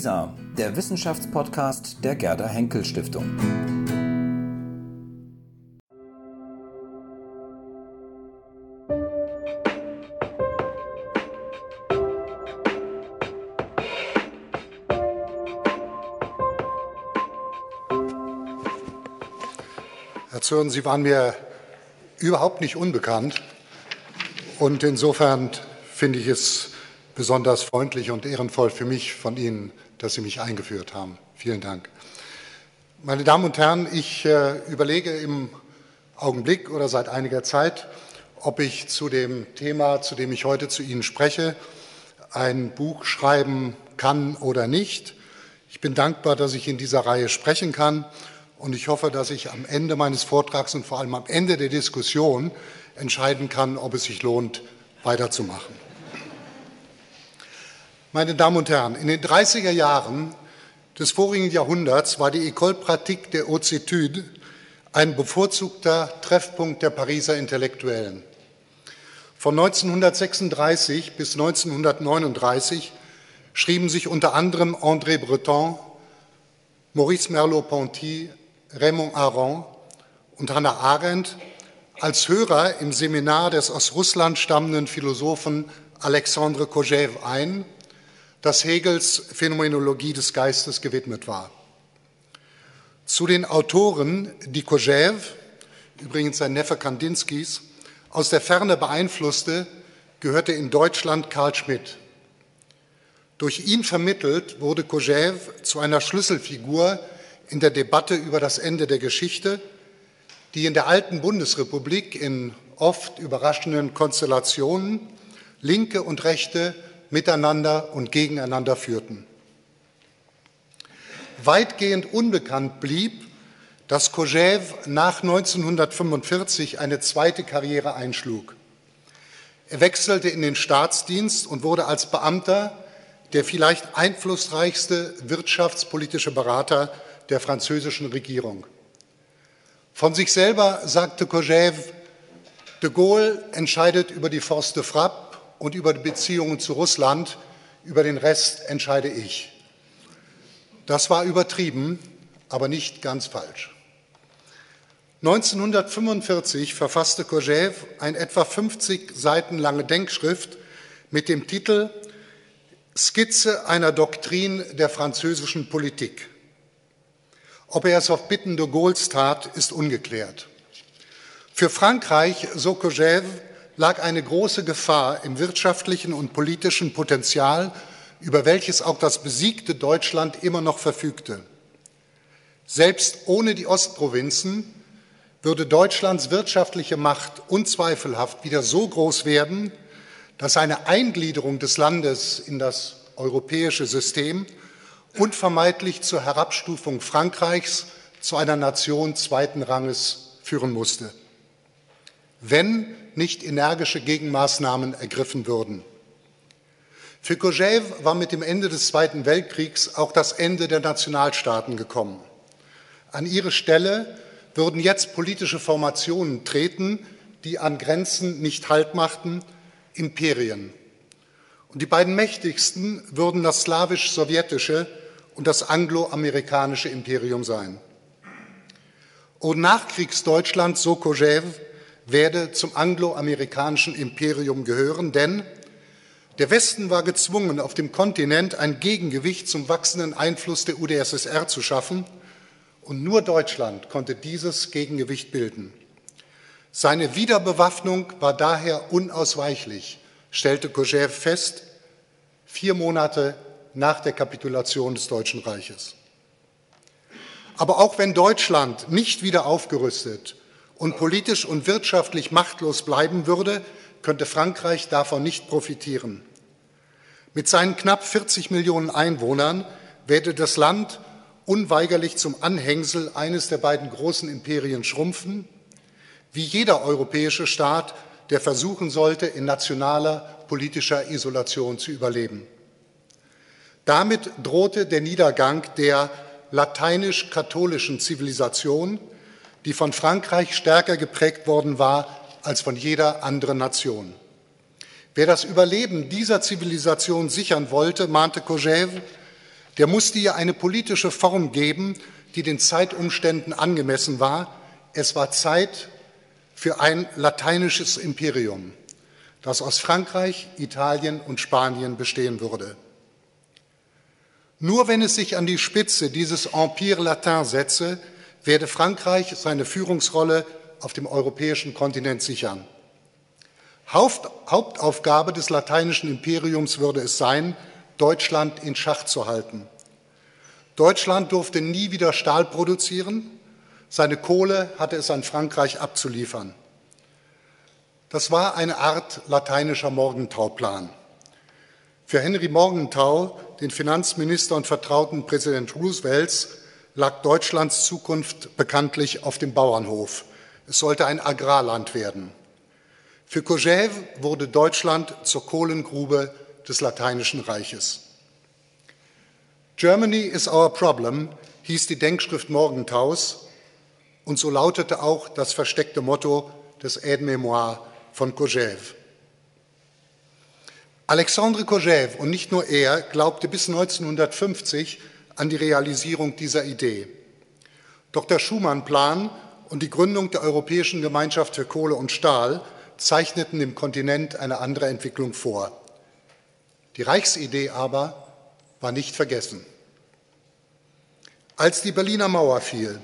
WISA, der Wissenschaftspodcast der Gerda Henkel Stiftung. Herr Zürn, Sie waren mir überhaupt nicht unbekannt. Und insofern finde ich es besonders freundlich und ehrenvoll für mich von Ihnen, dass Sie mich eingeführt haben. Vielen Dank. Meine Damen und Herren, ich äh, überlege im Augenblick oder seit einiger Zeit, ob ich zu dem Thema, zu dem ich heute zu Ihnen spreche, ein Buch schreiben kann oder nicht. Ich bin dankbar, dass ich in dieser Reihe sprechen kann und ich hoffe, dass ich am Ende meines Vortrags und vor allem am Ende der Diskussion entscheiden kann, ob es sich lohnt, weiterzumachen. Meine Damen und Herren, in den 30er Jahren des vorigen Jahrhunderts war die École Pratique der Études ein bevorzugter Treffpunkt der Pariser Intellektuellen. Von 1936 bis 1939 schrieben sich unter anderem André Breton, Maurice Merleau-Ponty, Raymond Aron und Hannah Arendt als Hörer im Seminar des aus Russland stammenden Philosophen Alexandre Kojève ein, das Hegels Phänomenologie des Geistes gewidmet war. Zu den Autoren, die Kojève, übrigens sein Neffe Kandinskis, aus der Ferne beeinflusste, gehörte in Deutschland Karl Schmidt. Durch ihn vermittelt wurde Kojève zu einer Schlüsselfigur in der Debatte über das Ende der Geschichte, die in der alten Bundesrepublik in oft überraschenden Konstellationen Linke und Rechte miteinander und gegeneinander führten. Weitgehend unbekannt blieb, dass Kojève nach 1945 eine zweite Karriere einschlug. Er wechselte in den Staatsdienst und wurde als Beamter der vielleicht einflussreichste wirtschaftspolitische Berater der französischen Regierung. Von sich selber sagte Kojève, de Gaulle entscheidet über die Force de Frappe und über die Beziehungen zu Russland, über den Rest entscheide ich. Das war übertrieben, aber nicht ganz falsch. 1945 verfasste Kojève ein etwa 50 Seiten lange Denkschrift mit dem Titel Skizze einer Doktrin der französischen Politik. Ob er es auf Bitten de Gaulle's tat, ist ungeklärt. Für Frankreich, so Kojève, lag eine große Gefahr im wirtschaftlichen und politischen Potenzial, über welches auch das besiegte Deutschland immer noch verfügte. Selbst ohne die Ostprovinzen würde Deutschlands wirtschaftliche Macht unzweifelhaft wieder so groß werden, dass eine Eingliederung des Landes in das europäische System unvermeidlich zur Herabstufung Frankreichs zu einer Nation zweiten Ranges führen musste, wenn nicht energische Gegenmaßnahmen ergriffen würden. Für Kojève war mit dem Ende des Zweiten Weltkriegs auch das Ende der Nationalstaaten gekommen. An ihre Stelle würden jetzt politische Formationen treten, die an Grenzen nicht Halt machten, Imperien. Und die beiden mächtigsten würden das slawisch-sowjetische und das angloamerikanische Imperium sein. Und Nachkriegsdeutschland, so Kojève, werde zum angloamerikanischen Imperium gehören, denn der Westen war gezwungen, auf dem Kontinent ein Gegengewicht zum wachsenden Einfluss der UdSSR zu schaffen, und nur Deutschland konnte dieses Gegengewicht bilden. Seine Wiederbewaffnung war daher unausweichlich, stellte Kojève fest, vier Monate nach der Kapitulation des Deutschen Reiches. Aber auch wenn Deutschland nicht wieder aufgerüstet und politisch und wirtschaftlich machtlos bleiben würde, könnte Frankreich davon nicht profitieren. Mit seinen knapp 40 Millionen Einwohnern werde das Land unweigerlich zum Anhängsel eines der beiden großen Imperien schrumpfen, wie jeder europäische Staat, der versuchen sollte, in nationaler politischer Isolation zu überleben. Damit drohte der Niedergang der lateinisch-katholischen Zivilisation, die von Frankreich stärker geprägt worden war als von jeder anderen Nation. Wer das Überleben dieser Zivilisation sichern wollte, mahnte Kojève, der musste ihr eine politische Form geben, die den Zeitumständen angemessen war. Es war Zeit für ein lateinisches Imperium, das aus Frankreich, Italien und Spanien bestehen würde. Nur wenn es sich an die Spitze dieses Empire Latin setze, werde Frankreich seine Führungsrolle auf dem europäischen Kontinent sichern. Hauptaufgabe des lateinischen Imperiums würde es sein, Deutschland in Schach zu halten. Deutschland durfte nie wieder Stahl produzieren, seine Kohle hatte es an Frankreich abzuliefern. Das war eine Art lateinischer Morgentauplan. Für Henry Morgenthau, den Finanzminister und Vertrauten Präsident Roosevelts, lag Deutschlands Zukunft bekanntlich auf dem Bauernhof. Es sollte ein Agrarland werden. Für Kojève wurde Deutschland zur Kohlengrube des Lateinischen Reiches. Germany is our problem hieß die Denkschrift Morgenthaus und so lautete auch das versteckte Motto des Aide-Mémoire von Kojève. Alexandre Kojève und nicht nur er glaubte bis 1950 an die Realisierung dieser Idee. Doch der Schumann-Plan und die Gründung der Europäischen Gemeinschaft für Kohle und Stahl zeichneten dem Kontinent eine andere Entwicklung vor. Die Reichsidee aber war nicht vergessen. Als die Berliner Mauer fiel,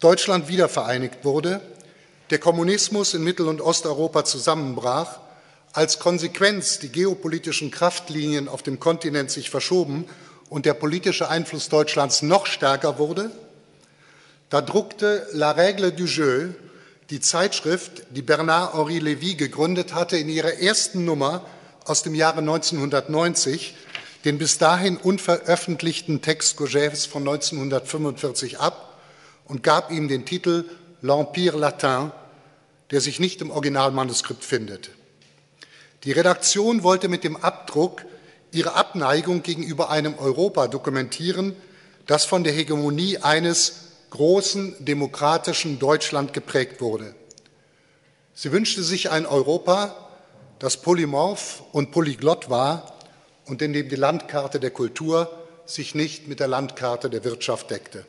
Deutschland wiedervereinigt wurde, der Kommunismus in Mittel- und Osteuropa zusammenbrach, als Konsequenz die geopolitischen Kraftlinien auf dem Kontinent sich verschoben und der politische Einfluss Deutschlands noch stärker wurde, da druckte La Règle du Jeu, die Zeitschrift, die Bernard-Henri Lévy gegründet hatte, in ihrer ersten Nummer aus dem Jahre 1990 den bis dahin unveröffentlichten Text Gauguins von 1945 ab und gab ihm den Titel L'Empire Latin, der sich nicht im Originalmanuskript findet. Die Redaktion wollte mit dem Abdruck ihre Abneigung gegenüber einem Europa dokumentieren, das von der Hegemonie eines großen demokratischen Deutschland geprägt wurde. Sie wünschte sich ein Europa, das polymorph und polyglott war und in dem die Landkarte der Kultur sich nicht mit der Landkarte der Wirtschaft deckte.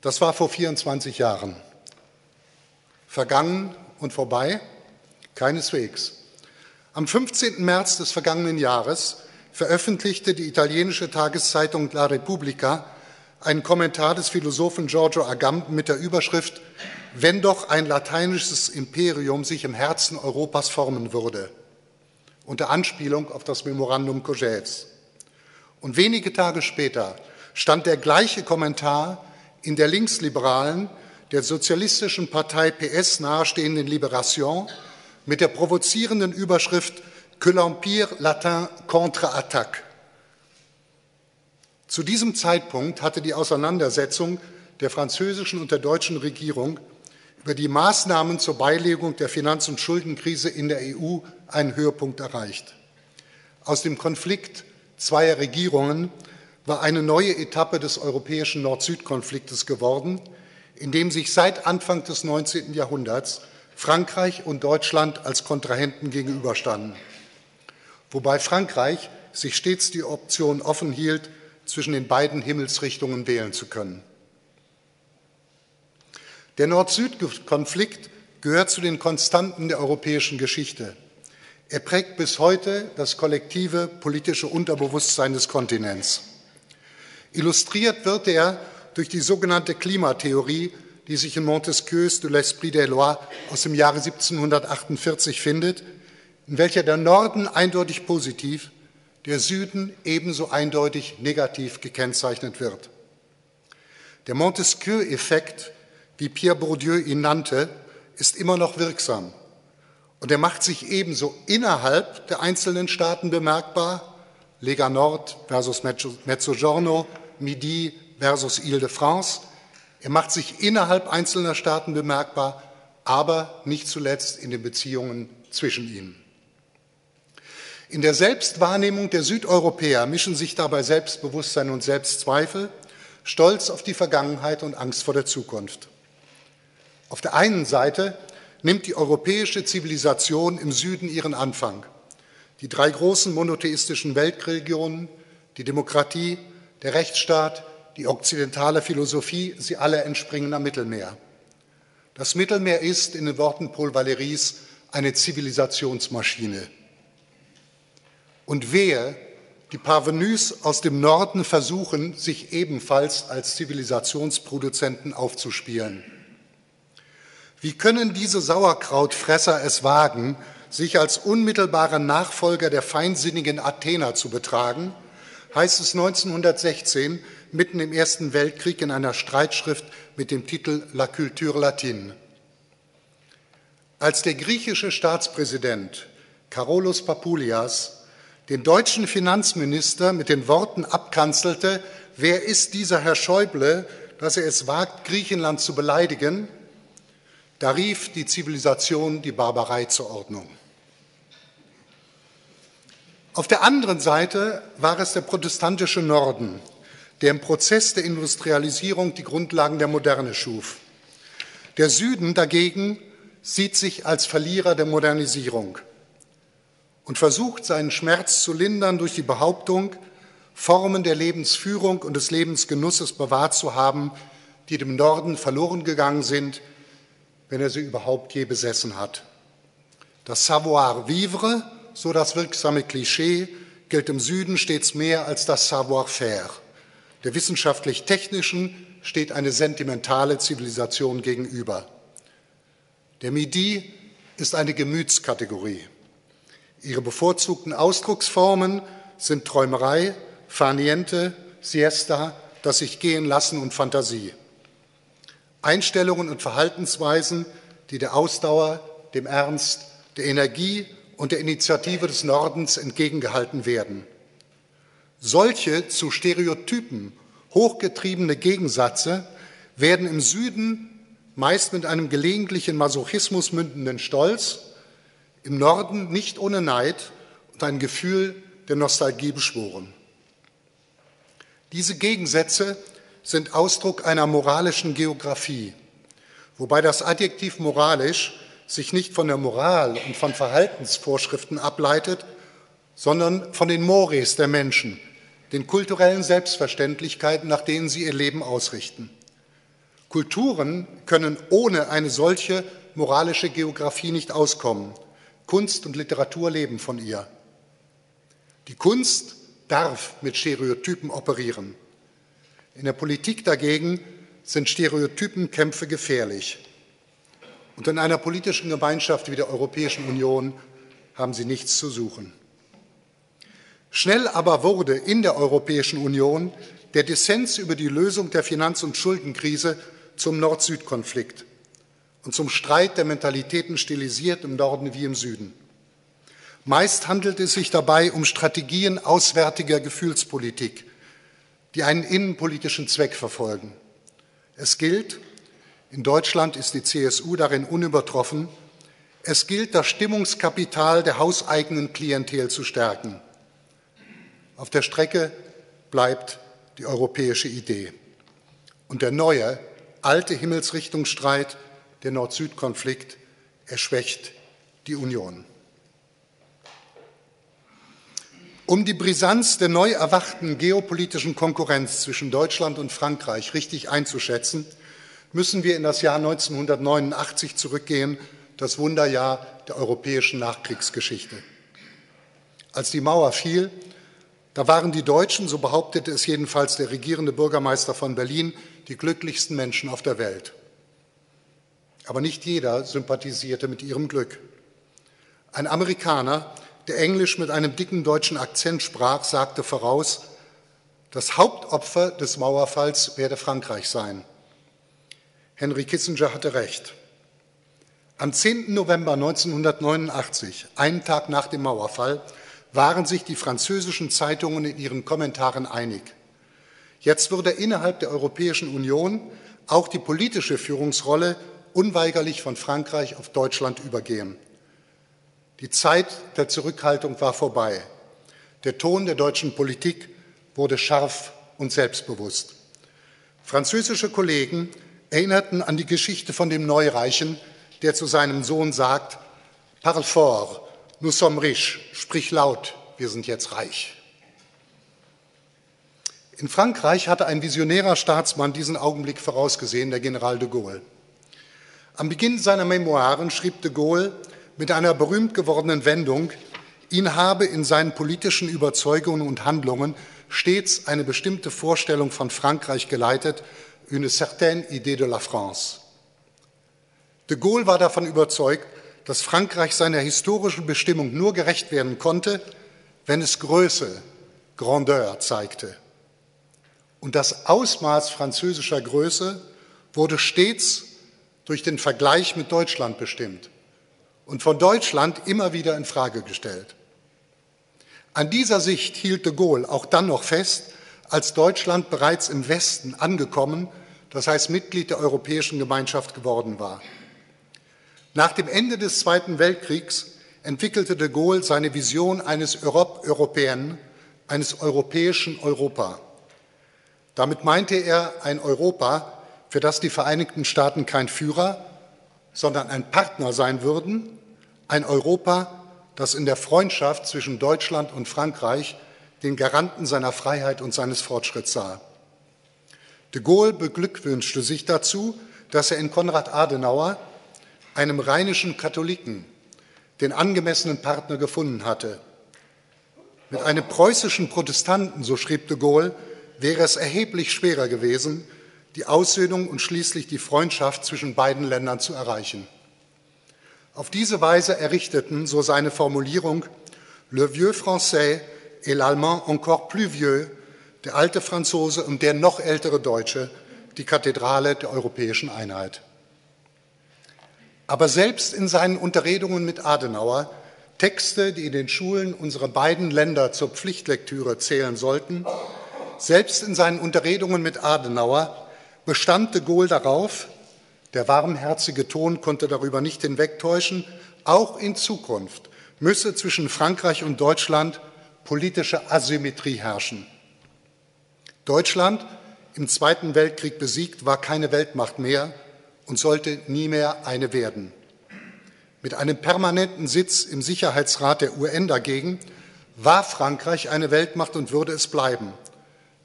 Das war vor 24 Jahren. Vergangen und vorbei? Keineswegs. Am 15. März des vergangenen Jahres veröffentlichte die italienische Tageszeitung La Repubblica einen Kommentar des Philosophen Giorgio Agamben mit der Überschrift Wenn doch ein lateinisches Imperium sich im Herzen Europas formen würde, unter Anspielung auf das Memorandum Cogés. Und wenige Tage später stand der gleiche Kommentar in der linksliberalen, der sozialistischen Partei PS nahestehenden Liberation mit der provozierenden Überschrift Que l'Empire latin contre-attaque. Zu diesem Zeitpunkt hatte die Auseinandersetzung der französischen und der deutschen Regierung über die Maßnahmen zur Beilegung der Finanz- und Schuldenkrise in der EU einen Höhepunkt erreicht. Aus dem Konflikt zweier Regierungen war eine neue Etappe des europäischen Nord-Süd-Konfliktes geworden, in dem sich seit Anfang des 19. Jahrhunderts Frankreich und Deutschland als Kontrahenten gegenüberstanden, wobei Frankreich sich stets die Option offen hielt, zwischen den beiden Himmelsrichtungen wählen zu können. Der Nord-Süd-Konflikt gehört zu den Konstanten der europäischen Geschichte. Er prägt bis heute das kollektive politische Unterbewusstsein des Kontinents. Illustriert wird er durch die sogenannte Klimatheorie die sich in Montesquieus de l'Esprit des Lois aus dem Jahre 1748 findet, in welcher der Norden eindeutig positiv, der Süden ebenso eindeutig negativ gekennzeichnet wird. Der Montesquieu-Effekt, wie Pierre Bourdieu ihn nannte, ist immer noch wirksam. Und er macht sich ebenso innerhalb der einzelnen Staaten bemerkbar, Lega Nord versus Mezzogiorno, Midi versus Ile-de-France, er macht sich innerhalb einzelner Staaten bemerkbar, aber nicht zuletzt in den Beziehungen zwischen ihnen. In der Selbstwahrnehmung der Südeuropäer mischen sich dabei Selbstbewusstsein und Selbstzweifel, Stolz auf die Vergangenheit und Angst vor der Zukunft. Auf der einen Seite nimmt die europäische Zivilisation im Süden ihren Anfang. Die drei großen monotheistischen Weltreligionen, die Demokratie, der Rechtsstaat, die okzidentale Philosophie, sie alle entspringen am Mittelmeer. Das Mittelmeer ist, in den Worten Paul Valéry's, eine Zivilisationsmaschine. Und wehe, die Parvenus aus dem Norden versuchen, sich ebenfalls als Zivilisationsproduzenten aufzuspielen. Wie können diese Sauerkrautfresser es wagen, sich als unmittelbare Nachfolger der feinsinnigen Athener zu betragen, heißt es 1916 mitten im Ersten Weltkrieg in einer Streitschrift mit dem Titel La Culture Latine. Als der griechische Staatspräsident Karolos Papoulias den deutschen Finanzminister mit den Worten abkanzelte, wer ist dieser Herr Schäuble, dass er es wagt, Griechenland zu beleidigen, da rief die Zivilisation die Barbarei zur Ordnung. Auf der anderen Seite war es der protestantische Norden, der im Prozess der Industrialisierung die Grundlagen der Moderne schuf. Der Süden dagegen sieht sich als Verlierer der Modernisierung und versucht seinen Schmerz zu lindern durch die Behauptung, Formen der Lebensführung und des Lebensgenusses bewahrt zu haben, die dem Norden verloren gegangen sind, wenn er sie überhaupt je besessen hat. Das Savoir-vivre so das wirksame Klischee, gilt im Süden stets mehr als das Savoir-faire. Der wissenschaftlich-technischen steht eine sentimentale Zivilisation gegenüber. Der Midi ist eine Gemütskategorie. Ihre bevorzugten Ausdrucksformen sind Träumerei, Farniente, Siesta, das sich gehen lassen und Fantasie. Einstellungen und Verhaltensweisen, die der Ausdauer, dem Ernst, der Energie und der Initiative des Nordens entgegengehalten werden. Solche zu Stereotypen hochgetriebene Gegensatze werden im Süden meist mit einem gelegentlichen Masochismus mündenden Stolz, im Norden nicht ohne Neid und ein Gefühl der Nostalgie beschworen. Diese Gegensätze sind Ausdruck einer moralischen Geographie, wobei das Adjektiv moralisch sich nicht von der Moral und von Verhaltensvorschriften ableitet, sondern von den Mores der Menschen, den kulturellen Selbstverständlichkeiten, nach denen sie ihr Leben ausrichten. Kulturen können ohne eine solche moralische Geografie nicht auskommen. Kunst und Literatur leben von ihr. Die Kunst darf mit Stereotypen operieren. In der Politik dagegen sind Stereotypenkämpfe gefährlich. Und in einer politischen Gemeinschaft wie der Europäischen Union haben sie nichts zu suchen. Schnell aber wurde in der Europäischen Union der Dissens über die Lösung der Finanz- und Schuldenkrise zum Nord-Süd-Konflikt und zum Streit der Mentalitäten stilisiert im Norden wie im Süden. Meist handelt es sich dabei um Strategien auswärtiger Gefühlspolitik, die einen innenpolitischen Zweck verfolgen. Es gilt, in Deutschland ist die CSU darin unübertroffen. Es gilt, das Stimmungskapital der hauseigenen Klientel zu stärken. Auf der Strecke bleibt die europäische Idee. Und der neue, alte Himmelsrichtungsstreit, der Nord-Süd-Konflikt, erschwächt die Union. Um die Brisanz der neu erwachten geopolitischen Konkurrenz zwischen Deutschland und Frankreich richtig einzuschätzen, müssen wir in das Jahr 1989 zurückgehen, das Wunderjahr der europäischen Nachkriegsgeschichte. Als die Mauer fiel, da waren die Deutschen, so behauptete es jedenfalls der regierende Bürgermeister von Berlin, die glücklichsten Menschen auf der Welt. Aber nicht jeder sympathisierte mit ihrem Glück. Ein Amerikaner, der Englisch mit einem dicken deutschen Akzent sprach, sagte voraus, das Hauptopfer des Mauerfalls werde Frankreich sein. Henry Kissinger hatte recht. Am 10. November 1989, einen Tag nach dem Mauerfall, waren sich die französischen Zeitungen in ihren Kommentaren einig. Jetzt würde innerhalb der Europäischen Union auch die politische Führungsrolle unweigerlich von Frankreich auf Deutschland übergehen. Die Zeit der Zurückhaltung war vorbei. Der Ton der deutschen Politik wurde scharf und selbstbewusst. Französische Kollegen erinnerten an die Geschichte von dem Neureichen, der zu seinem Sohn sagt, Parle fort, nous sommes riches, sprich laut, wir sind jetzt reich. In Frankreich hatte ein visionärer Staatsmann diesen Augenblick vorausgesehen, der General de Gaulle. Am Beginn seiner Memoiren schrieb de Gaulle mit einer berühmt gewordenen Wendung, ihn habe in seinen politischen Überzeugungen und Handlungen stets eine bestimmte Vorstellung von Frankreich geleitet, une certaine idée de la France. De Gaulle war davon überzeugt, dass Frankreich seiner historischen Bestimmung nur gerecht werden konnte, wenn es Größe, Grandeur zeigte. Und das Ausmaß französischer Größe wurde stets durch den Vergleich mit Deutschland bestimmt und von Deutschland immer wieder in Frage gestellt. An dieser Sicht hielt de Gaulle auch dann noch fest, als Deutschland bereits im Westen angekommen, das heißt Mitglied der Europäischen Gemeinschaft geworden war. Nach dem Ende des Zweiten Weltkriegs entwickelte de Gaulle seine Vision eines Europe Européen, eines europäischen Europa. Damit meinte er ein Europa, für das die Vereinigten Staaten kein Führer, sondern ein Partner sein würden, ein Europa, das in der Freundschaft zwischen Deutschland und Frankreich den Garanten seiner Freiheit und seines Fortschritts sah. De Gaulle beglückwünschte sich dazu, dass er in Konrad Adenauer einem rheinischen Katholiken den angemessenen Partner gefunden hatte. Mit einem preußischen Protestanten, so schrieb de Gaulle, wäre es erheblich schwerer gewesen, die Aussöhnung und schließlich die Freundschaft zwischen beiden Ländern zu erreichen. Auf diese Weise errichteten, so seine Formulierung, le vieux français et l'allemand encore plus vieux, der alte Franzose und der noch ältere Deutsche, die Kathedrale der europäischen Einheit. Aber selbst in seinen Unterredungen mit Adenauer, Texte, die in den Schulen unserer beiden Länder zur Pflichtlektüre zählen sollten, selbst in seinen Unterredungen mit Adenauer bestand de Gaulle darauf, der warmherzige Ton konnte darüber nicht hinwegtäuschen, auch in Zukunft müsse zwischen Frankreich und Deutschland politische Asymmetrie herrschen. Deutschland, im Zweiten Weltkrieg besiegt, war keine Weltmacht mehr, und sollte nie mehr eine werden. Mit einem permanenten Sitz im Sicherheitsrat der UN dagegen war Frankreich eine Weltmacht und würde es bleiben.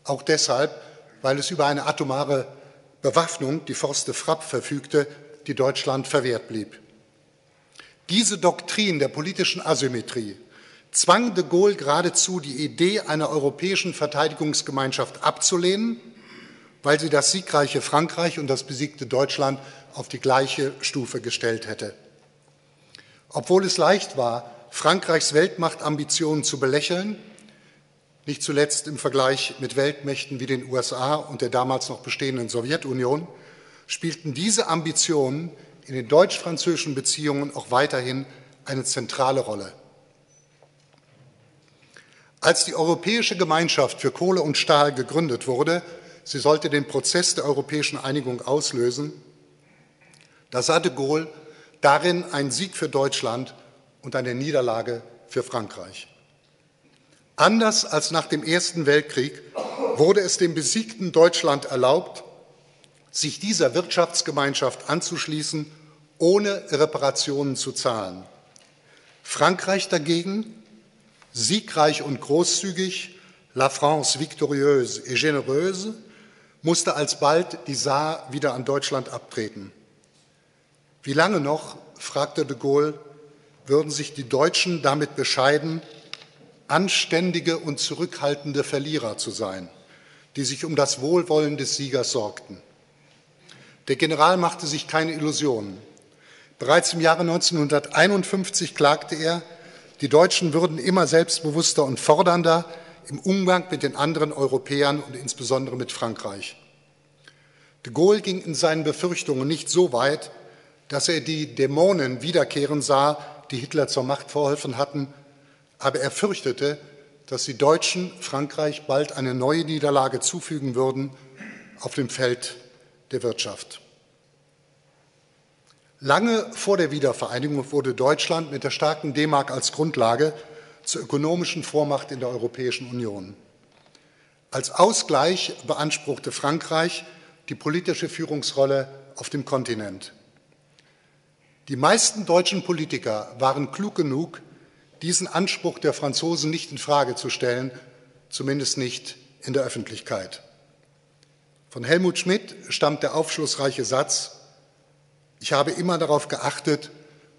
Auch deshalb, weil es über eine atomare Bewaffnung, die Force de Frappe, verfügte, die Deutschland verwehrt blieb. Diese Doktrin der politischen Asymmetrie zwang de Gaulle geradezu, die Idee einer europäischen Verteidigungsgemeinschaft abzulehnen weil sie das siegreiche Frankreich und das besiegte Deutschland auf die gleiche Stufe gestellt hätte. Obwohl es leicht war, Frankreichs Weltmachtambitionen zu belächeln, nicht zuletzt im Vergleich mit Weltmächten wie den USA und der damals noch bestehenden Sowjetunion, spielten diese Ambitionen in den deutsch-französischen Beziehungen auch weiterhin eine zentrale Rolle. Als die Europäische Gemeinschaft für Kohle und Stahl gegründet wurde, sie sollte den Prozess der europäischen Einigung auslösen, da sah de Gaulle darin einen Sieg für Deutschland und eine Niederlage für Frankreich. Anders als nach dem Ersten Weltkrieg wurde es dem besiegten Deutschland erlaubt, sich dieser Wirtschaftsgemeinschaft anzuschließen, ohne Reparationen zu zahlen. Frankreich dagegen, siegreich und großzügig, La France victorieuse et généreuse, musste alsbald die Saar wieder an Deutschland abtreten. Wie lange noch, fragte de Gaulle, würden sich die Deutschen damit bescheiden, anständige und zurückhaltende Verlierer zu sein, die sich um das Wohlwollen des Siegers sorgten. Der General machte sich keine Illusionen. Bereits im Jahre 1951 klagte er, die Deutschen würden immer selbstbewusster und fordernder, im Umgang mit den anderen Europäern und insbesondere mit Frankreich. De Gaulle ging in seinen Befürchtungen nicht so weit, dass er die Dämonen wiederkehren sah, die Hitler zur Macht verholfen hatten, aber er fürchtete, dass die Deutschen Frankreich bald eine neue Niederlage zufügen würden auf dem Feld der Wirtschaft. Lange vor der Wiedervereinigung wurde Deutschland mit der starken D-Mark als Grundlage zur ökonomischen Vormacht in der Europäischen Union. Als Ausgleich beanspruchte Frankreich die politische Führungsrolle auf dem Kontinent. Die meisten deutschen Politiker waren klug genug, diesen Anspruch der Franzosen nicht in Frage zu stellen, zumindest nicht in der Öffentlichkeit. Von Helmut Schmidt stammt der aufschlussreiche Satz, ich habe immer darauf geachtet,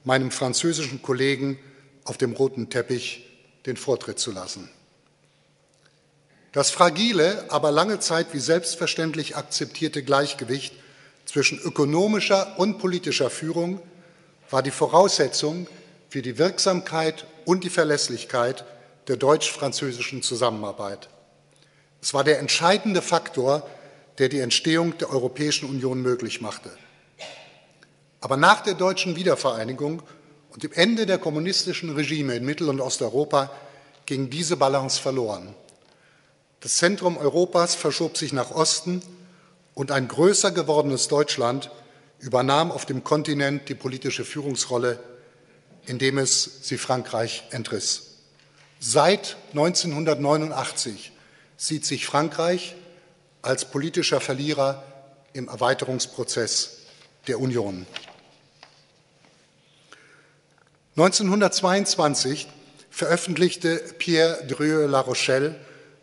meinem französischen Kollegen auf dem roten Teppich den Vortritt zu lassen. Das fragile, aber lange Zeit wie selbstverständlich akzeptierte Gleichgewicht zwischen ökonomischer und politischer Führung war die Voraussetzung für die Wirksamkeit und die Verlässlichkeit der deutsch-französischen Zusammenarbeit. Es war der entscheidende Faktor, der die Entstehung der Europäischen Union möglich machte. Aber nach der deutschen Wiedervereinigung und dem Ende der kommunistischen Regime in Mittel- und Osteuropa ging diese Balance verloren. Das Zentrum Europas verschob sich nach Osten und ein größer gewordenes Deutschland übernahm auf dem Kontinent die politische Führungsrolle, indem es sie Frankreich entriss. Seit 1989 sieht sich Frankreich als politischer Verlierer im Erweiterungsprozess der Union. 1922 veröffentlichte Pierre Drieux-La Rochelle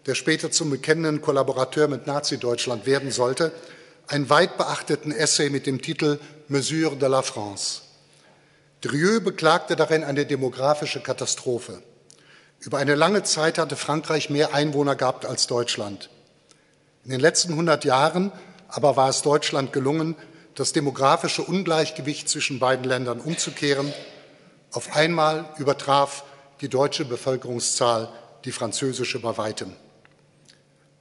der später zum bekennenden Kollaborateur mit Nazi-Deutschland werden sollte, einen weit beachteten Essay mit dem Titel Mesure de la France. Drieux beklagte darin eine demografische Katastrophe. Über eine lange Zeit hatte Frankreich mehr Einwohner gehabt als Deutschland. In den letzten 100 Jahren aber war es Deutschland gelungen, das demografische Ungleichgewicht zwischen beiden Ländern umzukehren. Auf einmal übertraf die deutsche Bevölkerungszahl die französische bei weitem.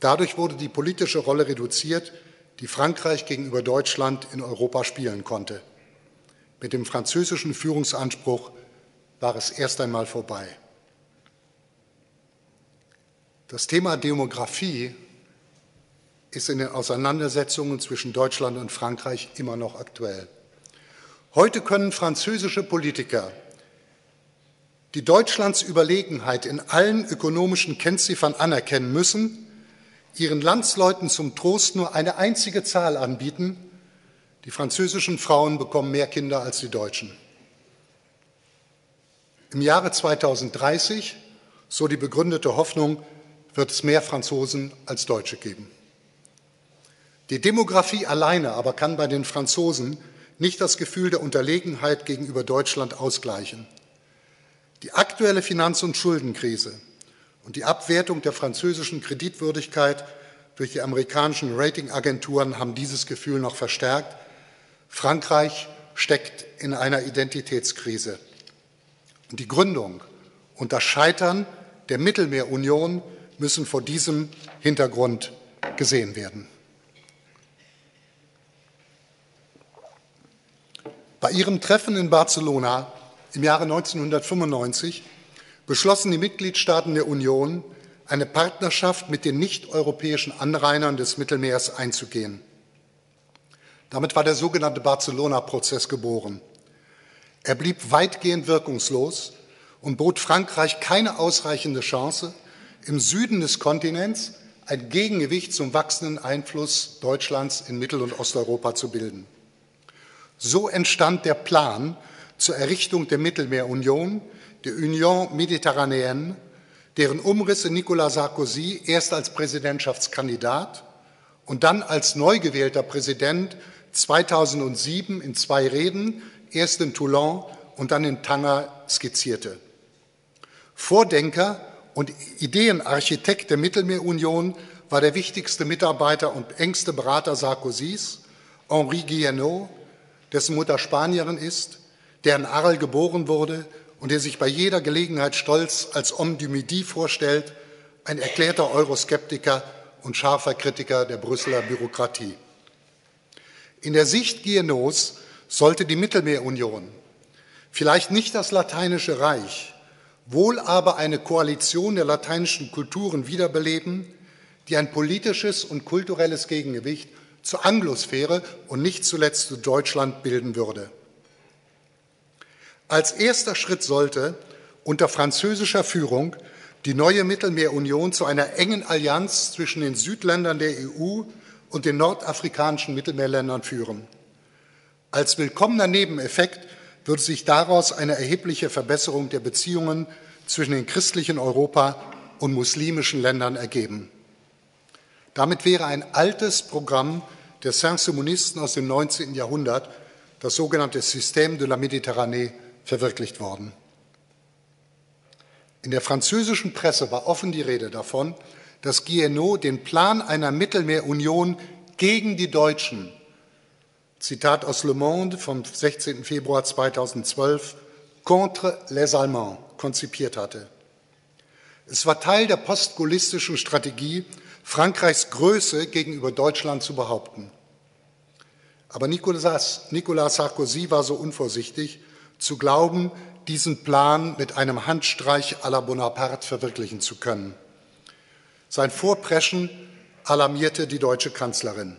Dadurch wurde die politische Rolle reduziert, die Frankreich gegenüber Deutschland in Europa spielen konnte. Mit dem französischen Führungsanspruch war es erst einmal vorbei. Das Thema Demografie ist in den Auseinandersetzungen zwischen Deutschland und Frankreich immer noch aktuell. Heute können französische Politiker die Deutschlands Überlegenheit in allen ökonomischen Kennziffern anerkennen müssen ihren Landsleuten zum Trost nur eine einzige Zahl anbieten. Die französischen Frauen bekommen mehr Kinder als die Deutschen. Im Jahre 2030, so die begründete Hoffnung, wird es mehr Franzosen als Deutsche geben. Die Demografie alleine aber kann bei den Franzosen nicht das Gefühl der Unterlegenheit gegenüber Deutschland ausgleichen. Die aktuelle Finanz- und Schuldenkrise und die Abwertung der französischen Kreditwürdigkeit durch die amerikanischen Ratingagenturen haben dieses Gefühl noch verstärkt. Frankreich steckt in einer Identitätskrise. Und die Gründung und das Scheitern der Mittelmeerunion müssen vor diesem Hintergrund gesehen werden. Bei ihrem Treffen in Barcelona im Jahre 1995 beschlossen die Mitgliedstaaten der Union, eine Partnerschaft mit den nicht-europäischen Anrainern des Mittelmeers einzugehen. Damit war der sogenannte Barcelona-Prozess geboren. Er blieb weitgehend wirkungslos und bot Frankreich keine ausreichende Chance, im Süden des Kontinents ein Gegengewicht zum wachsenden Einfluss Deutschlands in Mittel- und Osteuropa zu bilden. So entstand der Plan zur Errichtung der Mittelmeerunion, der Union Méditerranéenne, deren Umrisse Nicolas Sarkozy erst als Präsidentschaftskandidat und dann als neu gewählter Präsident 2007 in zwei Reden, erst in Toulon und dann in Tanger, skizzierte. Vordenker und Ideenarchitekt der Mittelmeerunion war der wichtigste Mitarbeiter und engste Berater Sarkozys, Henri Guillenot, dessen Mutter Spanierin ist, der in Arles geboren wurde und der sich bei jeder Gelegenheit stolz als Homme du Midi vorstellt, ein erklärter Euroskeptiker und scharfer Kritiker der Brüsseler Bürokratie. In der Sicht Gienots sollte die Mittelmeerunion vielleicht nicht das lateinische Reich, wohl aber eine Koalition der lateinischen Kulturen wiederbeleben, die ein politisches und kulturelles Gegengewicht zur Anglosphäre und nicht zuletzt zu Deutschland bilden würde. Als erster Schritt sollte unter französischer Führung die neue Mittelmeerunion zu einer engen Allianz zwischen den Südländern der EU und den nordafrikanischen Mittelmeerländern führen. Als willkommener Nebeneffekt würde sich daraus eine erhebliche Verbesserung der Beziehungen zwischen den christlichen Europa und muslimischen Ländern ergeben. Damit wäre ein altes Programm der Saint-Simonisten aus dem 19. Jahrhundert, das sogenannte Système de la Méditerranée, verwirklicht worden. In der französischen Presse war offen die Rede davon, dass Guillenot den Plan einer Mittelmeerunion gegen die Deutschen, Zitat aus Le Monde vom 16. Februar 2012, contre les Allemands konzipiert hatte. Es war Teil der postgaullistischen Strategie, Frankreichs Größe gegenüber Deutschland zu behaupten. Aber Nicolas, Nicolas Sarkozy war so unvorsichtig, zu glauben, diesen Plan mit einem Handstreich à la Bonaparte verwirklichen zu können. Sein Vorpreschen alarmierte die deutsche Kanzlerin.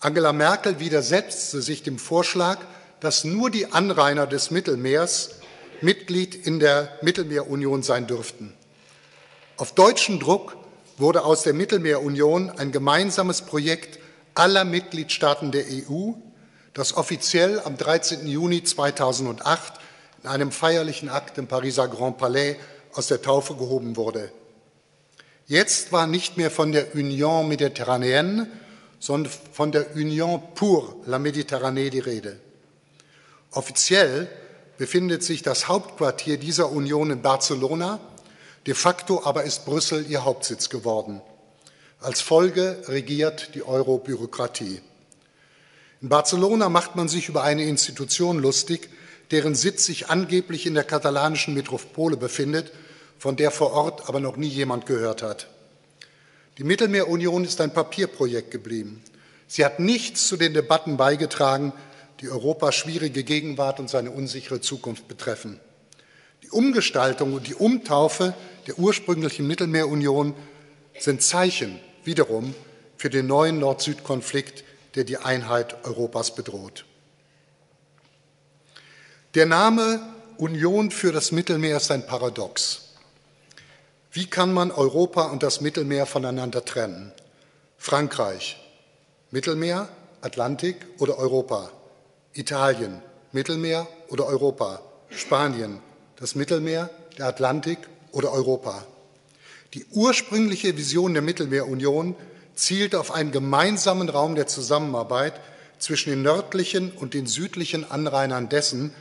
Angela Merkel widersetzte sich dem Vorschlag, dass nur die Anrainer des Mittelmeers Mitglied in der Mittelmeerunion sein dürften. Auf deutschen Druck wurde aus der Mittelmeerunion ein gemeinsames Projekt aller Mitgliedstaaten der EU, das offiziell am 13. Juni 2008 in einem feierlichen Akt im Pariser Grand Palais aus der Taufe gehoben wurde. Jetzt war nicht mehr von der Union Méditerranéenne, sondern von der Union pour la Méditerranée die Rede. Offiziell befindet sich das Hauptquartier dieser Union in Barcelona, De facto aber ist Brüssel ihr Hauptsitz geworden. Als Folge regiert die Euro-Bürokratie. In Barcelona macht man sich über eine Institution lustig, deren Sitz sich angeblich in der katalanischen Metropole befindet, von der vor Ort aber noch nie jemand gehört hat. Die Mittelmeerunion ist ein Papierprojekt geblieben. Sie hat nichts zu den Debatten beigetragen, die Europas schwierige Gegenwart und seine unsichere Zukunft betreffen. Die Umgestaltung und die Umtaufe der ursprünglichen Mittelmeerunion sind Zeichen wiederum für den neuen Nord-Süd-Konflikt, der die Einheit Europas bedroht. Der Name Union für das Mittelmeer ist ein Paradox. Wie kann man Europa und das Mittelmeer voneinander trennen? Frankreich, Mittelmeer, Atlantik oder Europa? Italien, Mittelmeer oder Europa? Spanien, das Mittelmeer, der Atlantik oder Europa. Die ursprüngliche Vision der Mittelmeerunion zielt auf einen gemeinsamen Raum der Zusammenarbeit zwischen den nördlichen und den südlichen Anrainern dessen,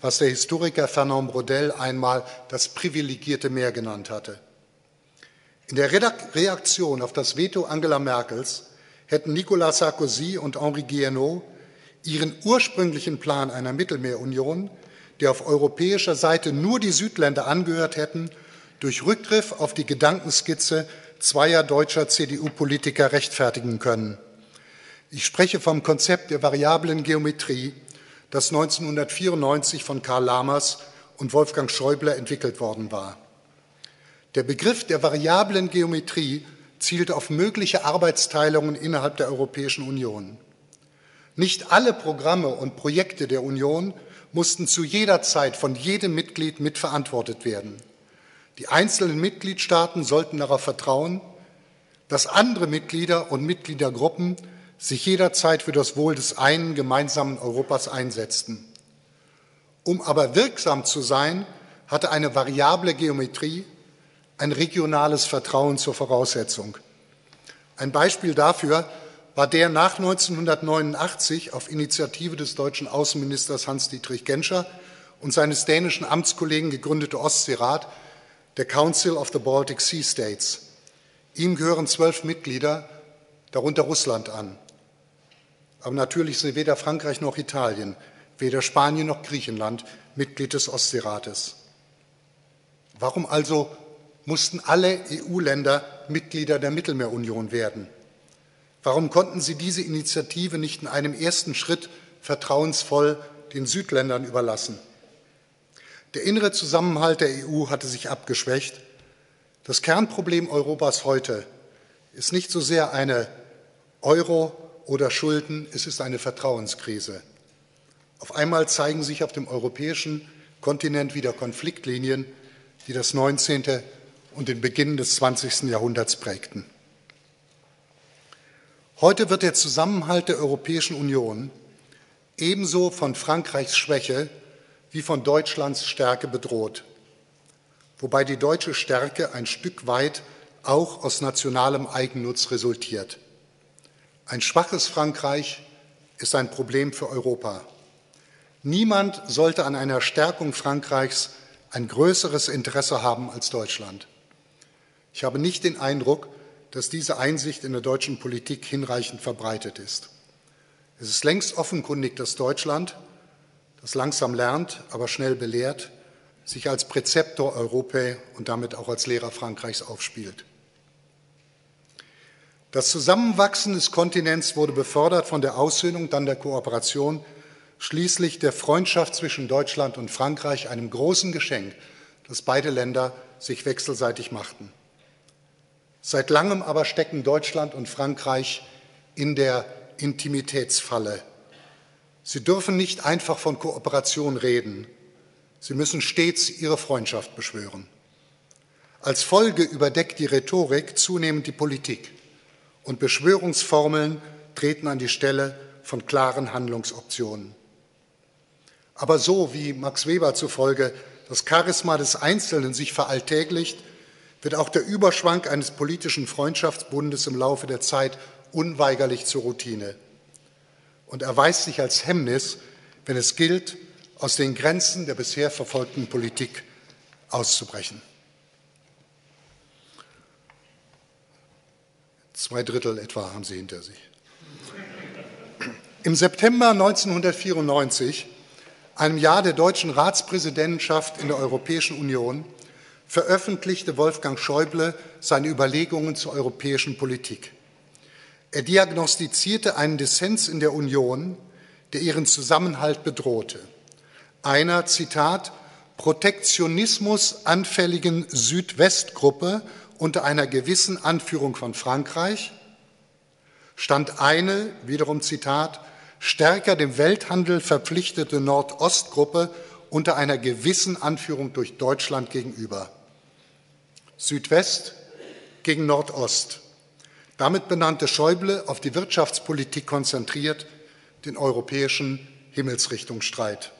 was der Historiker Fernand Brodel einmal das privilegierte Meer genannt hatte. In der Reaktion auf das Veto Angela Merkels hätten Nicolas Sarkozy und Henri Guillenot ihren ursprünglichen Plan einer Mittelmeerunion, der auf europäischer Seite nur die Südländer angehört hätten, durch Rückgriff auf die Gedankenskizze zweier deutscher CDU-Politiker rechtfertigen können. Ich spreche vom Konzept der variablen Geometrie, das 1994 von Karl Lamers und Wolfgang Schäuble entwickelt worden war. Der Begriff der variablen Geometrie zielt auf mögliche Arbeitsteilungen innerhalb der Europäischen Union. Nicht alle Programme und Projekte der Union mussten zu jeder Zeit von jedem Mitglied mitverantwortet werden. Die einzelnen Mitgliedstaaten sollten darauf vertrauen, dass andere Mitglieder und Mitgliedergruppen sich jederzeit für das Wohl des einen gemeinsamen Europas einsetzten. Um aber wirksam zu sein, hatte eine variable Geometrie ein regionales Vertrauen zur Voraussetzung. Ein Beispiel dafür war der nach 1989 auf Initiative des deutschen Außenministers Hans-Dietrich Genscher und seines dänischen Amtskollegen gegründete Ostseerat, der Council of the Baltic Sea States. Ihm gehören zwölf Mitglieder, darunter Russland an. Aber natürlich sind weder Frankreich noch Italien, weder Spanien noch Griechenland Mitglied des Ostseerates. Warum also mussten alle EU-Länder Mitglieder der Mittelmeerunion werden? Warum konnten sie diese Initiative nicht in einem ersten Schritt vertrauensvoll den Südländern überlassen? Der innere Zusammenhalt der EU hatte sich abgeschwächt. Das Kernproblem Europas heute ist nicht so sehr eine Euro- oder Schulden, es ist eine Vertrauenskrise. Auf einmal zeigen sich auf dem europäischen Kontinent wieder Konfliktlinien, die das 19. und den Beginn des 20. Jahrhunderts prägten. Heute wird der Zusammenhalt der Europäischen Union ebenso von Frankreichs Schwäche wie von Deutschlands Stärke bedroht, wobei die deutsche Stärke ein Stück weit auch aus nationalem Eigennutz resultiert. Ein schwaches Frankreich ist ein Problem für Europa. Niemand sollte an einer Stärkung Frankreichs ein größeres Interesse haben als Deutschland. Ich habe nicht den Eindruck, dass diese Einsicht in der deutschen Politik hinreichend verbreitet ist. Es ist längst offenkundig, dass Deutschland, das langsam lernt, aber schnell belehrt, sich als Präzeptor Europäe und damit auch als Lehrer Frankreichs aufspielt. Das Zusammenwachsen des Kontinents wurde befördert von der Aussöhnung, dann der Kooperation, schließlich der Freundschaft zwischen Deutschland und Frankreich, einem großen Geschenk, das beide Länder sich wechselseitig machten. Seit langem aber stecken Deutschland und Frankreich in der Intimitätsfalle. Sie dürfen nicht einfach von Kooperation reden. Sie müssen stets ihre Freundschaft beschwören. Als Folge überdeckt die Rhetorik zunehmend die Politik und Beschwörungsformeln treten an die Stelle von klaren Handlungsoptionen. Aber so wie Max Weber zufolge das Charisma des Einzelnen sich veralltäglicht, wird auch der Überschwang eines politischen Freundschaftsbundes im Laufe der Zeit unweigerlich zur Routine und erweist sich als Hemmnis, wenn es gilt, aus den Grenzen der bisher verfolgten Politik auszubrechen. Zwei Drittel etwa haben sie hinter sich. Im September 1994, einem Jahr der deutschen Ratspräsidentschaft in der Europäischen Union, veröffentlichte Wolfgang Schäuble seine Überlegungen zur europäischen Politik. Er diagnostizierte einen Dissens in der Union, der ihren Zusammenhalt bedrohte. Einer, Zitat, Protektionismus anfälligen Südwestgruppe unter einer gewissen Anführung von Frankreich stand eine, wiederum Zitat, stärker dem Welthandel verpflichtete Nordostgruppe unter einer gewissen Anführung durch Deutschland gegenüber. Südwest gegen Nordost. Damit benannte Schäuble auf die Wirtschaftspolitik konzentriert den europäischen Himmelsrichtungsstreit.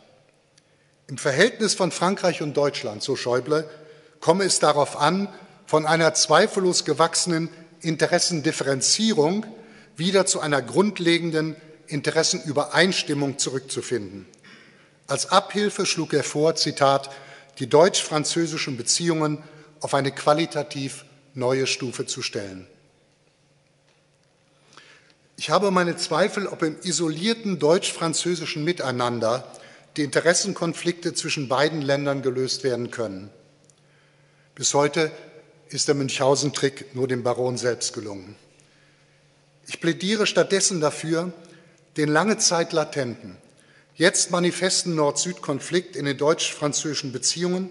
Im Verhältnis von Frankreich und Deutschland, so Schäuble, komme es darauf an, von einer zweifellos gewachsenen Interessendifferenzierung wieder zu einer grundlegenden Interessenübereinstimmung zurückzufinden. Als Abhilfe schlug er vor, Zitat, die deutsch-französischen Beziehungen auf eine qualitativ neue Stufe zu stellen. Ich habe meine Zweifel, ob im isolierten deutsch-französischen Miteinander die Interessenkonflikte zwischen beiden Ländern gelöst werden können. Bis heute ist der Münchhausen-Trick nur dem Baron selbst gelungen. Ich plädiere stattdessen dafür, den lange Zeit latenten, jetzt manifesten Nord-Süd-Konflikt in den deutsch-französischen Beziehungen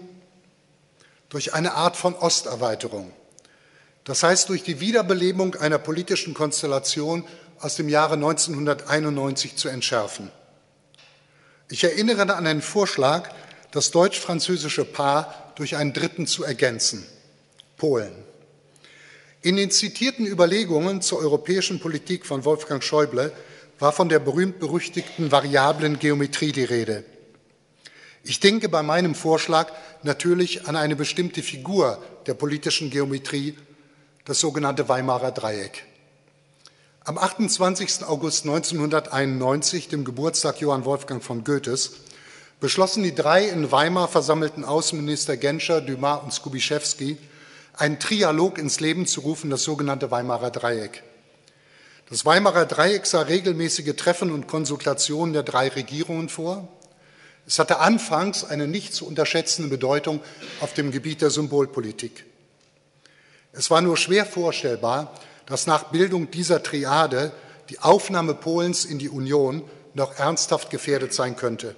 durch eine Art von Osterweiterung, das heißt durch die Wiederbelebung einer politischen Konstellation aus dem Jahre 1991 zu entschärfen. Ich erinnere an einen Vorschlag, das deutsch-französische Paar durch einen Dritten zu ergänzen. Polen. In den zitierten Überlegungen zur europäischen Politik von Wolfgang Schäuble war von der berühmt-berüchtigten variablen Geometrie die Rede. Ich denke bei meinem Vorschlag natürlich an eine bestimmte Figur der politischen Geometrie, das sogenannte Weimarer Dreieck. Am 28. August 1991, dem Geburtstag Johann Wolfgang von Goethes, beschlossen die drei in Weimar versammelten Außenminister Genscher, Dumas und Skubiszewski, einen Trialog ins Leben zu rufen, das sogenannte Weimarer Dreieck. Das Weimarer Dreieck sah regelmäßige Treffen und Konsultationen der drei Regierungen vor. Es hatte anfangs eine nicht zu unterschätzende Bedeutung auf dem Gebiet der Symbolpolitik. Es war nur schwer vorstellbar, dass nach Bildung dieser Triade die Aufnahme Polens in die Union noch ernsthaft gefährdet sein könnte.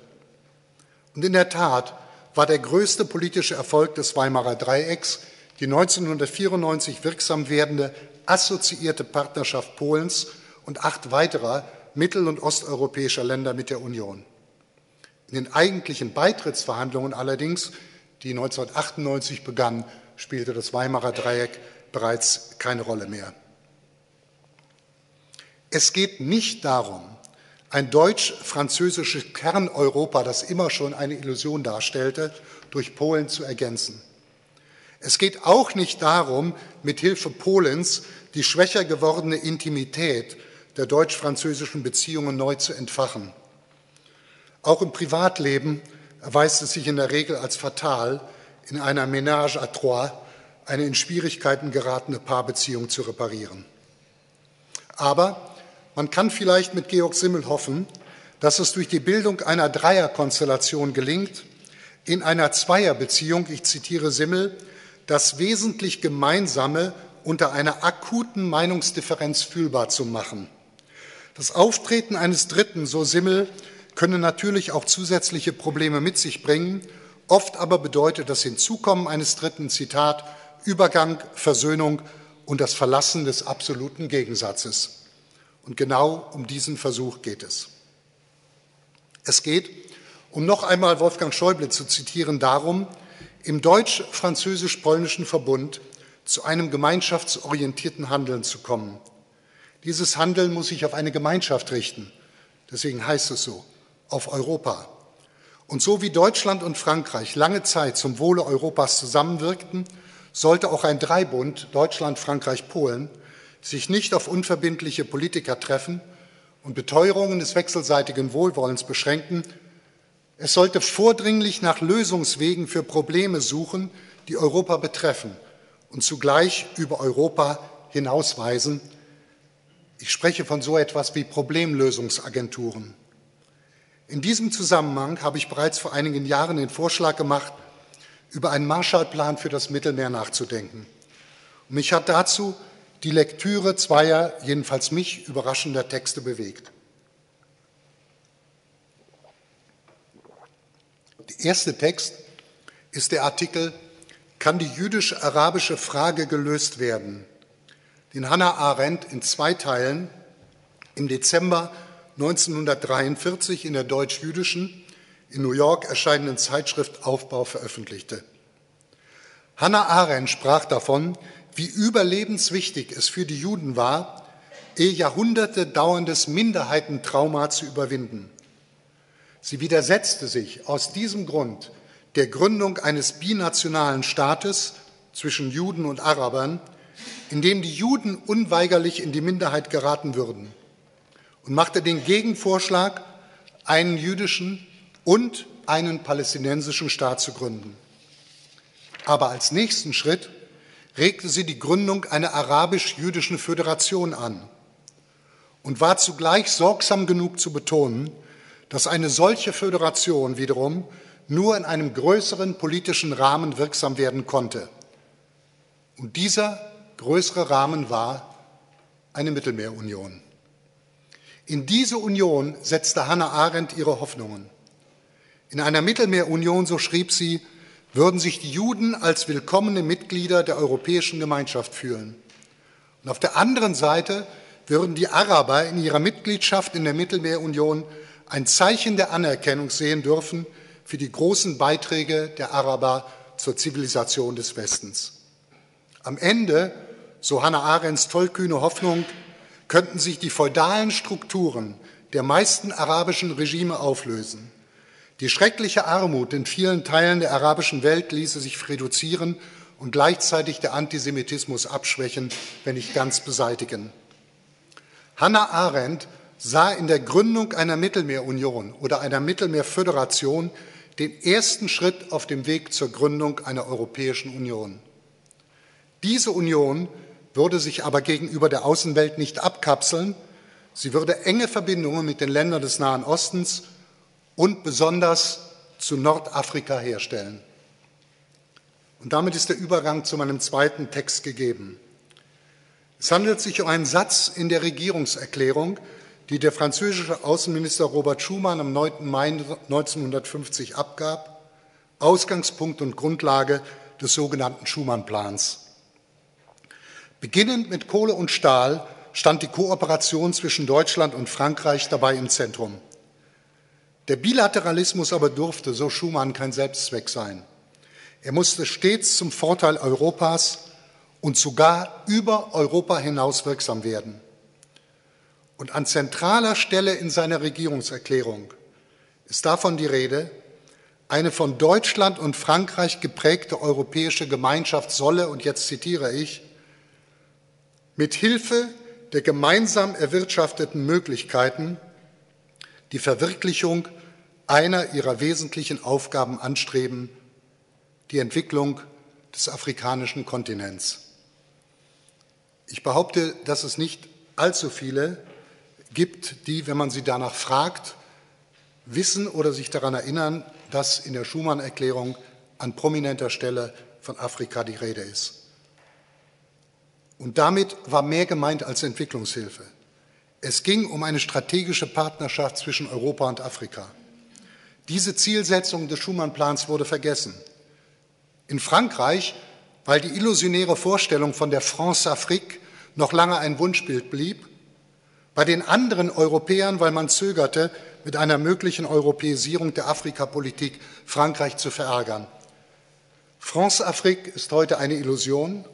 Und in der Tat war der größte politische Erfolg des Weimarer Dreiecks die 1994 wirksam werdende assoziierte Partnerschaft Polens und acht weiterer mittel- und osteuropäischer Länder mit der Union. In den eigentlichen Beitrittsverhandlungen allerdings, die 1998 begannen, spielte das Weimarer Dreieck bereits keine Rolle mehr. Es geht nicht darum, ein deutsch-französisches Kerneuropa, das immer schon eine Illusion darstellte, durch Polen zu ergänzen. Es geht auch nicht darum, mit Hilfe Polens die schwächer gewordene Intimität der deutsch-französischen Beziehungen neu zu entfachen. Auch im Privatleben erweist es sich in der Regel als fatal, in einer Ménage à trois eine in Schwierigkeiten geratene Paarbeziehung zu reparieren. Aber man kann vielleicht mit Georg Simmel hoffen, dass es durch die Bildung einer Dreierkonstellation gelingt, in einer Zweierbeziehung, ich zitiere Simmel, das wesentlich Gemeinsame unter einer akuten Meinungsdifferenz fühlbar zu machen. Das Auftreten eines Dritten, so Simmel, könne natürlich auch zusätzliche Probleme mit sich bringen. Oft aber bedeutet das Hinzukommen eines Dritten, Zitat, Übergang, Versöhnung und das Verlassen des absoluten Gegensatzes. Und genau um diesen Versuch geht es. Es geht, um noch einmal Wolfgang Schäuble zu zitieren, darum, im deutsch-französisch-polnischen Verbund zu einem gemeinschaftsorientierten Handeln zu kommen. Dieses Handeln muss sich auf eine Gemeinschaft richten. Deswegen heißt es so, auf Europa. Und so wie Deutschland und Frankreich lange Zeit zum Wohle Europas zusammenwirkten, sollte auch ein Dreibund Deutschland, Frankreich, Polen sich nicht auf unverbindliche Politiker treffen und Beteuerungen des wechselseitigen Wohlwollens beschränken. Es sollte vordringlich nach Lösungswegen für Probleme suchen, die Europa betreffen und zugleich über Europa hinausweisen. Ich spreche von so etwas wie Problemlösungsagenturen. In diesem Zusammenhang habe ich bereits vor einigen Jahren den Vorschlag gemacht, über einen Marshallplan für das Mittelmeer nachzudenken. Mich hat dazu die Lektüre zweier, jedenfalls mich, überraschender Texte bewegt. Der erste Text ist der Artikel Kann die jüdisch-arabische Frage gelöst werden? den Hannah Arendt in zwei Teilen im Dezember 1943 in der deutsch-jüdischen, in New York erscheinenden Zeitschrift Aufbau veröffentlichte. Hannah Arendt sprach davon, wie überlebenswichtig es für die Juden war, ihr Jahrhunderte dauerndes Minderheitentrauma zu überwinden. Sie widersetzte sich aus diesem Grund der Gründung eines binationalen Staates zwischen Juden und Arabern, in dem die Juden unweigerlich in die Minderheit geraten würden, und machte den Gegenvorschlag, einen jüdischen und einen palästinensischen Staat zu gründen. Aber als nächsten Schritt regte sie die Gründung einer arabisch-jüdischen Föderation an und war zugleich sorgsam genug zu betonen, dass eine solche Föderation wiederum nur in einem größeren politischen Rahmen wirksam werden konnte. Und dieser größere Rahmen war eine Mittelmeerunion. In diese Union setzte Hannah Arendt ihre Hoffnungen. In einer Mittelmeerunion, so schrieb sie, würden sich die Juden als willkommene Mitglieder der europäischen Gemeinschaft fühlen. Und auf der anderen Seite würden die Araber in ihrer Mitgliedschaft in der Mittelmeerunion ein Zeichen der Anerkennung sehen dürfen für die großen Beiträge der Araber zur Zivilisation des Westens. Am Ende, so Hannah Arendts tollkühne Hoffnung, könnten sich die feudalen Strukturen der meisten arabischen Regime auflösen. Die schreckliche Armut in vielen Teilen der arabischen Welt ließe sich reduzieren und gleichzeitig der Antisemitismus abschwächen, wenn nicht ganz beseitigen. Hannah Arendt sah in der Gründung einer Mittelmeerunion oder einer Mittelmeerföderation den ersten Schritt auf dem Weg zur Gründung einer Europäischen Union. Diese Union würde sich aber gegenüber der Außenwelt nicht abkapseln, sie würde enge Verbindungen mit den Ländern des Nahen Ostens und besonders zu Nordafrika herstellen. Und damit ist der Übergang zu meinem zweiten Text gegeben. Es handelt sich um einen Satz in der Regierungserklärung, die der französische Außenminister Robert Schuman am 9. Mai 1950 abgab, Ausgangspunkt und Grundlage des sogenannten Schuman-Plans. Beginnend mit Kohle und Stahl stand die Kooperation zwischen Deutschland und Frankreich dabei im Zentrum. Der Bilateralismus aber durfte, so Schumann, kein Selbstzweck sein. Er musste stets zum Vorteil Europas und sogar über Europa hinaus wirksam werden. Und an zentraler Stelle in seiner Regierungserklärung ist davon die Rede, eine von Deutschland und Frankreich geprägte europäische Gemeinschaft solle, und jetzt zitiere ich, mit Hilfe der gemeinsam erwirtschafteten Möglichkeiten die Verwirklichung einer ihrer wesentlichen Aufgaben anstreben, die Entwicklung des afrikanischen Kontinents. Ich behaupte, dass es nicht allzu viele gibt, die, wenn man sie danach fragt, wissen oder sich daran erinnern, dass in der Schumann-Erklärung an prominenter Stelle von Afrika die Rede ist. Und damit war mehr gemeint als Entwicklungshilfe. Es ging um eine strategische Partnerschaft zwischen Europa und Afrika. Diese Zielsetzung des Schumann-Plans wurde vergessen. In Frankreich, weil die illusionäre Vorstellung von der France-Afrique noch lange ein Wunschbild blieb, bei den anderen Europäern, weil man zögerte, mit einer möglichen Europäisierung der Afrikapolitik Frankreich zu verärgern. France-Afrique ist heute eine Illusion.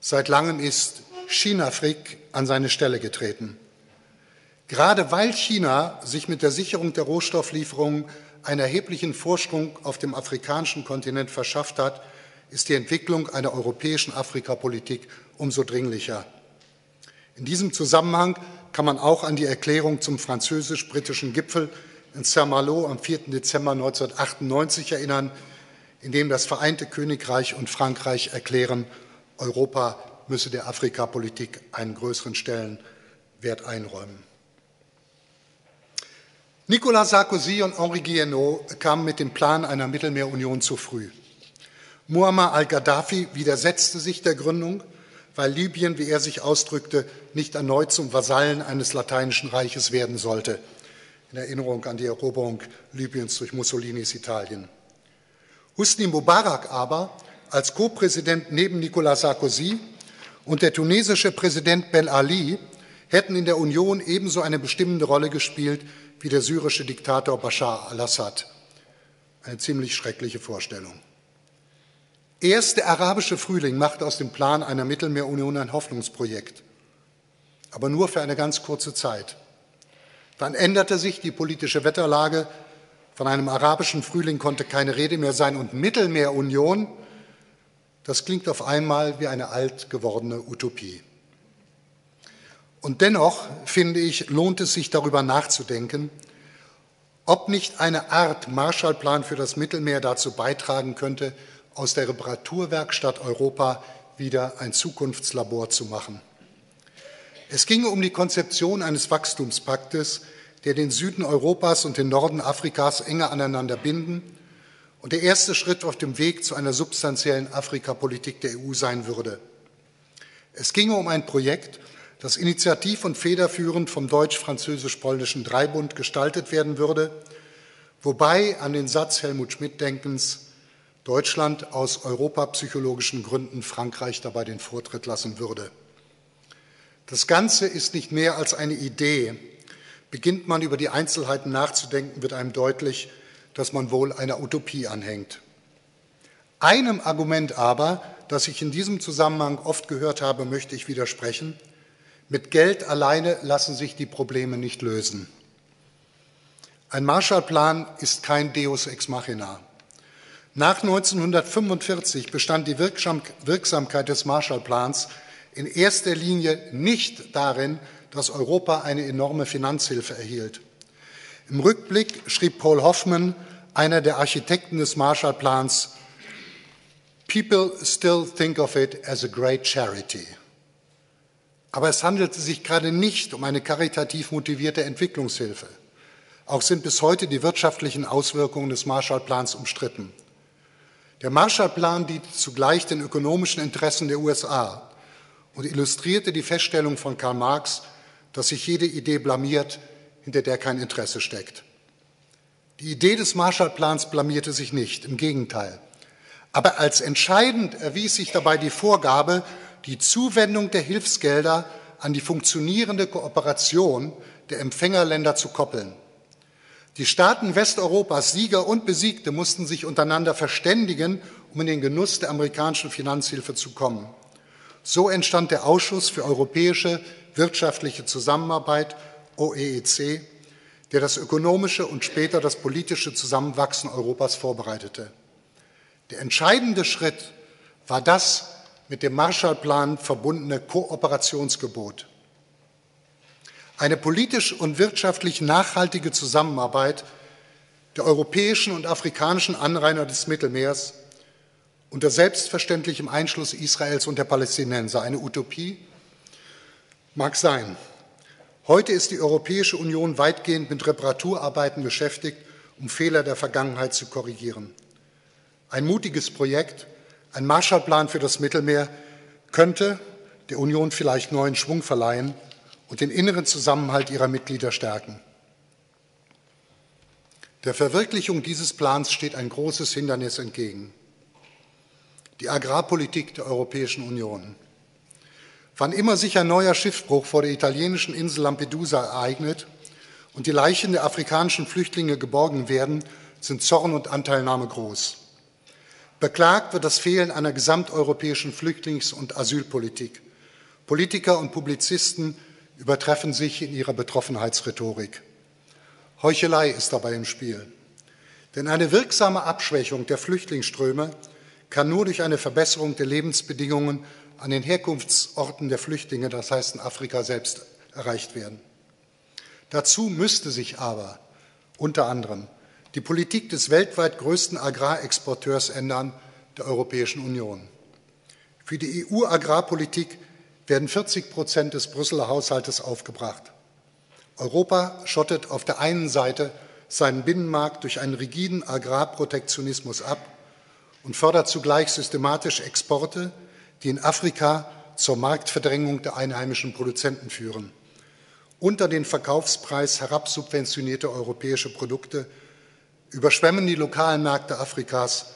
Seit langem ist China-Afrique an seine Stelle getreten. Gerade weil China sich mit der Sicherung der Rohstofflieferungen einen erheblichen Vorsprung auf dem afrikanischen Kontinent verschafft hat, ist die Entwicklung einer europäischen Afrikapolitik umso dringlicher. In diesem Zusammenhang kann man auch an die Erklärung zum französisch-britischen Gipfel in Saint-Malo am 4. Dezember 1998 erinnern, in dem das Vereinte Königreich und Frankreich erklären, Europa müsse der Afrikapolitik einen größeren Stellenwert einräumen. Nicolas Sarkozy und Henri Guillenot kamen mit dem Plan einer Mittelmeerunion zu früh. Muammar al-Gaddafi widersetzte sich der Gründung, weil Libyen, wie er sich ausdrückte, nicht erneut zum Vasallen eines lateinischen Reiches werden sollte, in Erinnerung an die Eroberung Libyens durch Mussolinis Italien. Husni Mubarak aber als Co-Präsident neben Nicolas Sarkozy und der tunesische Präsident Ben Ali hätten in der Union ebenso eine bestimmende Rolle gespielt wie der syrische Diktator Bashar al-Assad. Eine ziemlich schreckliche Vorstellung. Erst der arabische Frühling machte aus dem Plan einer Mittelmeerunion ein Hoffnungsprojekt, aber nur für eine ganz kurze Zeit. Dann änderte sich die politische Wetterlage, von einem arabischen Frühling konnte keine Rede mehr sein und Mittelmeerunion, das klingt auf einmal wie eine alt gewordene Utopie. Und dennoch, finde ich, lohnt es sich darüber nachzudenken, ob nicht eine Art Marshallplan für das Mittelmeer dazu beitragen könnte, aus der Reparaturwerkstatt Europa wieder ein Zukunftslabor zu machen. Es ginge um die Konzeption eines Wachstumspaktes, der den Süden Europas und den Norden Afrikas enger aneinander binden und der erste Schritt auf dem Weg zu einer substanziellen Afrikapolitik der EU sein würde. Es ginge um ein Projekt, das initiativ und federführend vom deutsch-französisch-polnischen Dreibund gestaltet werden würde, wobei an den Satz Helmut Schmidt-Denkens Deutschland aus europapsychologischen Gründen Frankreich dabei den Vortritt lassen würde. Das Ganze ist nicht mehr als eine Idee. Beginnt man über die Einzelheiten nachzudenken, wird einem deutlich, dass man wohl einer Utopie anhängt. Einem Argument aber, das ich in diesem Zusammenhang oft gehört habe, möchte ich widersprechen. Mit Geld alleine lassen sich die Probleme nicht lösen. Ein Marshallplan ist kein Deus ex machina. Nach 1945 bestand die Wirksamkeit des Marshallplans in erster Linie nicht darin, dass Europa eine enorme Finanzhilfe erhielt. Im Rückblick schrieb Paul Hoffman, einer der Architekten des Marshallplans, People still think of it as a great charity. Aber es handelte sich gerade nicht um eine karitativ motivierte Entwicklungshilfe. Auch sind bis heute die wirtschaftlichen Auswirkungen des Marshallplans umstritten. Der Marshallplan diente zugleich den ökonomischen Interessen der USA und illustrierte die Feststellung von Karl Marx, dass sich jede Idee blamiert, hinter der kein Interesse steckt. Die Idee des Marshallplans blamierte sich nicht, im Gegenteil. Aber als entscheidend erwies sich dabei die Vorgabe, die Zuwendung der Hilfsgelder an die funktionierende Kooperation der Empfängerländer zu koppeln. Die Staaten Westeuropas, Sieger und Besiegte, mussten sich untereinander verständigen, um in den Genuss der amerikanischen Finanzhilfe zu kommen. So entstand der Ausschuss für europäische wirtschaftliche Zusammenarbeit, OEEC, der das ökonomische und später das politische Zusammenwachsen Europas vorbereitete. Der entscheidende Schritt war das mit dem Marshallplan verbundene Kooperationsgebot. Eine politisch und wirtschaftlich nachhaltige Zusammenarbeit der europäischen und afrikanischen Anrainer des Mittelmeers unter selbstverständlichem Einschluss Israels und der Palästinenser. Eine Utopie mag sein. Heute ist die Europäische Union weitgehend mit Reparaturarbeiten beschäftigt, um Fehler der Vergangenheit zu korrigieren. Ein mutiges Projekt, ein Marshallplan für das Mittelmeer könnte der Union vielleicht neuen Schwung verleihen und den inneren Zusammenhalt ihrer Mitglieder stärken. Der Verwirklichung dieses Plans steht ein großes Hindernis entgegen. Die Agrarpolitik der Europäischen Union. Wann immer sich ein neuer Schiffbruch vor der italienischen Insel Lampedusa ereignet und die Leichen der afrikanischen Flüchtlinge geborgen werden, sind Zorn und Anteilnahme groß. Beklagt wird das Fehlen einer gesamteuropäischen Flüchtlings- und Asylpolitik. Politiker und Publizisten übertreffen sich in ihrer Betroffenheitsrhetorik. Heuchelei ist dabei im Spiel. Denn eine wirksame Abschwächung der Flüchtlingsströme kann nur durch eine Verbesserung der Lebensbedingungen an den Herkunftsorten der Flüchtlinge, das heißt in Afrika selbst, erreicht werden. Dazu müsste sich aber unter anderem die Politik des weltweit größten Agrarexporteurs ändern, der Europäischen Union. Für die EU-Agrarpolitik werden 40 Prozent des Brüsseler Haushaltes aufgebracht. Europa schottet auf der einen Seite seinen Binnenmarkt durch einen rigiden Agrarprotektionismus ab und fördert zugleich systematisch Exporte, die in Afrika zur Marktverdrängung der einheimischen Produzenten führen. Unter den Verkaufspreis herabsubventionierte europäische Produkte überschwemmen die lokalen Märkte Afrikas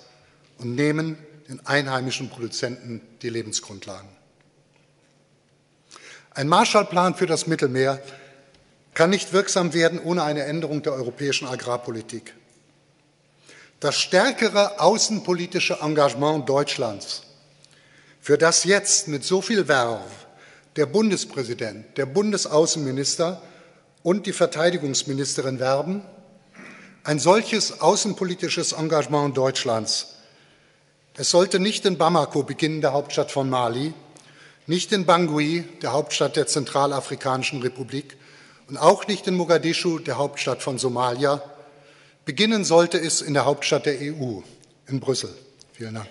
und nehmen den einheimischen Produzenten die Lebensgrundlagen. Ein Marshallplan für das Mittelmeer kann nicht wirksam werden ohne eine Änderung der europäischen Agrarpolitik. Das stärkere außenpolitische Engagement Deutschlands, für das jetzt mit so viel Werf der Bundespräsident, der Bundesaußenminister und die Verteidigungsministerin werben, ein solches außenpolitisches Engagement Deutschlands. Es sollte nicht in Bamako beginnen, der Hauptstadt von Mali, nicht in Bangui, der Hauptstadt der Zentralafrikanischen Republik, und auch nicht in Mogadischu, der Hauptstadt von Somalia. Beginnen sollte es in der Hauptstadt der EU, in Brüssel. Vielen Dank.